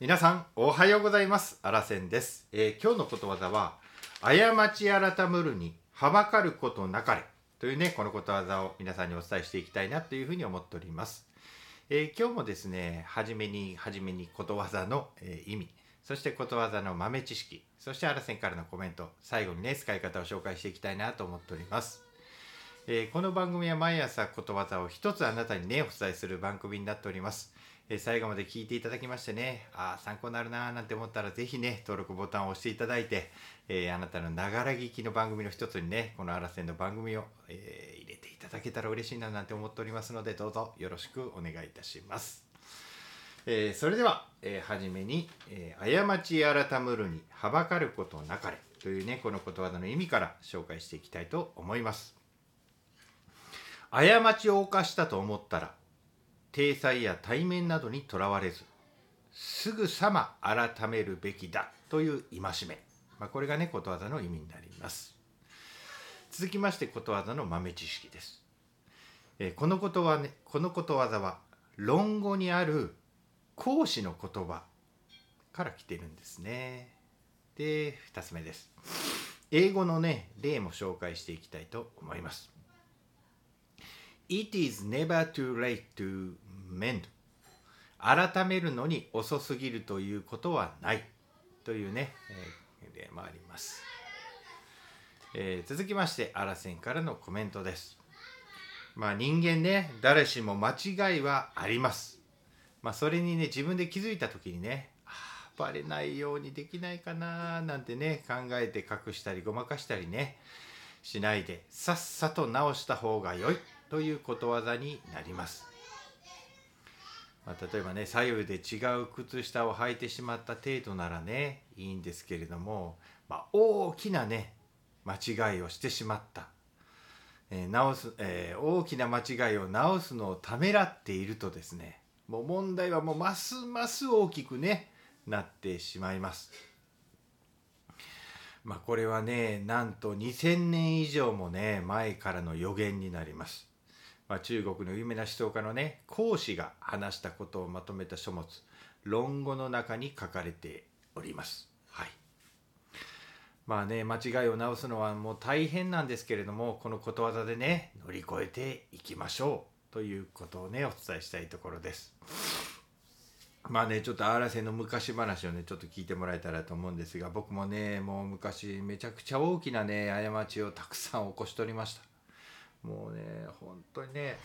皆さんおはようございます。あらせんです、えー今日のことわざは過ち改むるにはばかることなかれというねこのことわざを皆さんにお伝えしていきたいなというふうに思っております、えー今日もですね初めに初めにことわざの、えー意味そしてことわざの豆知識そしてあらせんからのコメント最後にね使い方を紹介していきたいなと思っております。えーこの番組は毎朝ことわざを一つあなたにねお伝えする番組になっております、え最後まで聞いていただきましてねあー参考になるなーなんて思ったらぜひね登録ボタンを押していただいて、えーあなたのながら聞きの番組の一つにねこのあらせんの番組を、えー入れていただけたら嬉しいななんて思っておりますのでどうぞよろしくお願いいたしますえーそれでは、えー、初めに、えー過ち改むるにはばかることなかれ」というねこのことわざの意味から紹介していきたいと思います。過ちを犯したと思ったら体裁や対面などにとらわれずすぐさま改めるべきだという戒め、まあ、これがねことわざの意味になります。続きましてことわざの豆知識です。えーこのことはねこのことわざは論語にある講師の言葉から来てるんですね。で、2つ目です。英語のね、例も紹介していきたいと思います。It is never too late to mend. 改めるのに遅すぎるということはない。というね、えー例もあります。えー続きまして、アラセンからのコメントです。まあ人間ね、誰しも間違いはあります。まあそれにね自分で気づいた時にねあーバレないようにできないかななんてね考えて隠したりごまかしたりねしないでさっさと直した方が良いということわざになります。まあ、例えばね左右で違う靴下を履いてしまった程度ならねいいんですけれども、まあ、大きなね間違いをしてしまったえー直す、えー大きな間違いを直すのをためらっているとですねもう問題はもうますます大きくねなってしまいます。まあこれはねなんと2000年以上もね前からの予言になります。まあ、中国の有名な思想家のね孔子が話したことをまとめた書物「論語」の中に書かれております。はいまあね間違いを直すのはもう大変なんですけれどもこのことわざでね乗り越えていきましょうということをねお伝えしたいところです。まあねちょっと荒瀬の昔話をねちょっと聞いてもらえたらと思うんですが僕もねもう昔めちゃくちゃ大きなね過ちをたくさん起こしておりました。もうね本当にね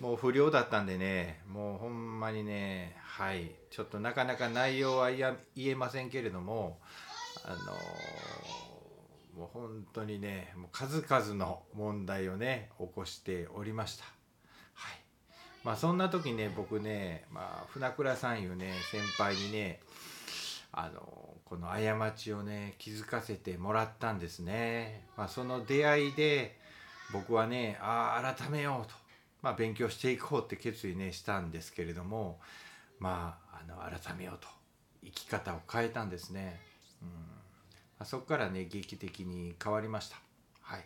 もう不良だったんでねもうほんまにねはいちょっとなかなか内容は言えませんけれどもあのもう本当にねもう数々の問題をね起こしておりました。はいまあそんな時ね僕ね、まあ、船倉さんいうね先輩にねあのこの過ちをね気づかせてもらったんですね。まあ、その出会いで僕はねああ改めようと、まあ、勉強していこうって決意ねしたんですけれどもまああの改めようと。生き方を変えたんですね。うん。まあそこからね劇的に変わりました。はい。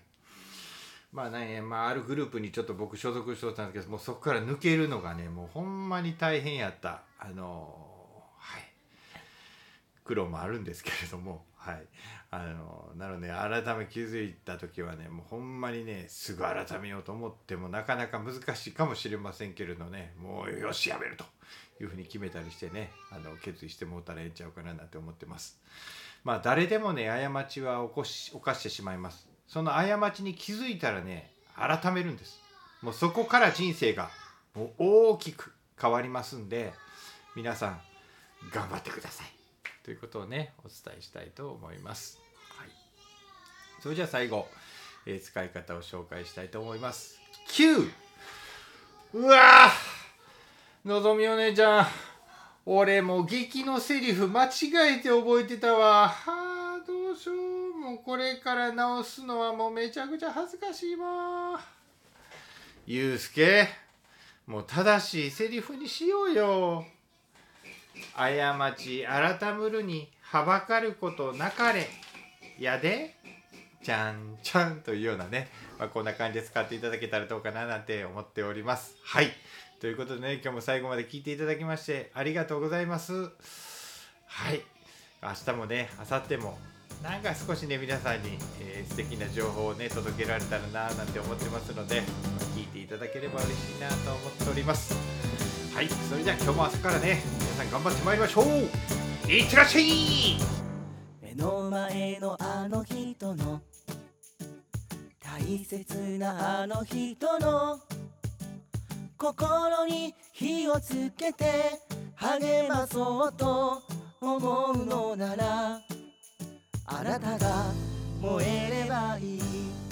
まあね、まあ、あるグループにちょっと僕所属してたんですけどもうそこから抜けるのがねもうほんまに大変やった。あの苦労もあるんですけれども はい。あのなので改め気づいた時はねもうほんまにねすぐ改めようと思ってもなかなか難しいかもしれませんけれどねもうよしやめるというふうに決めたりしてねあの決意してもうたらええんちゃうかななんて思ってます。まあ誰でもね過ちは起こし犯してしまいます。その過ちに気づいたらね改めるんです。もうそこから人生がもう大きく変わりますんで皆さん頑張ってください。ということをねお伝えしたいと思います、はい、それじゃあ最後、えー使い方を紹介したいと思います。9うわーのぞみお姉ちゃん俺もう劇のセリフ間違えて覚えてたわ。はあどうしよう。もうこれから直すのはもうめちゃくちゃ恥ずかしいわ。ゆうすけもう正しいセリフにしようよ過ち改むるにはばかることなかれ。やでちゃんちゃんというようなね、まあ、こんな感じで使っていただけたらどうかななんて思っております。はい。ということでね今日も最後まで聞いていただきましてありがとうございます。はい。明日もね明後日もなんか少しね皆さんに、えー、素敵な情報をね届けられたらななんて思ってますので聞いていただければ嬉しいなと思っております。はいそれじゃあ今日も朝からね皆さん頑張ってまいりましょう。いってらっしゃい。目の前のあの人の大切なあの人の心に火をつけて励まそうと思うのならあなたが燃えればいい。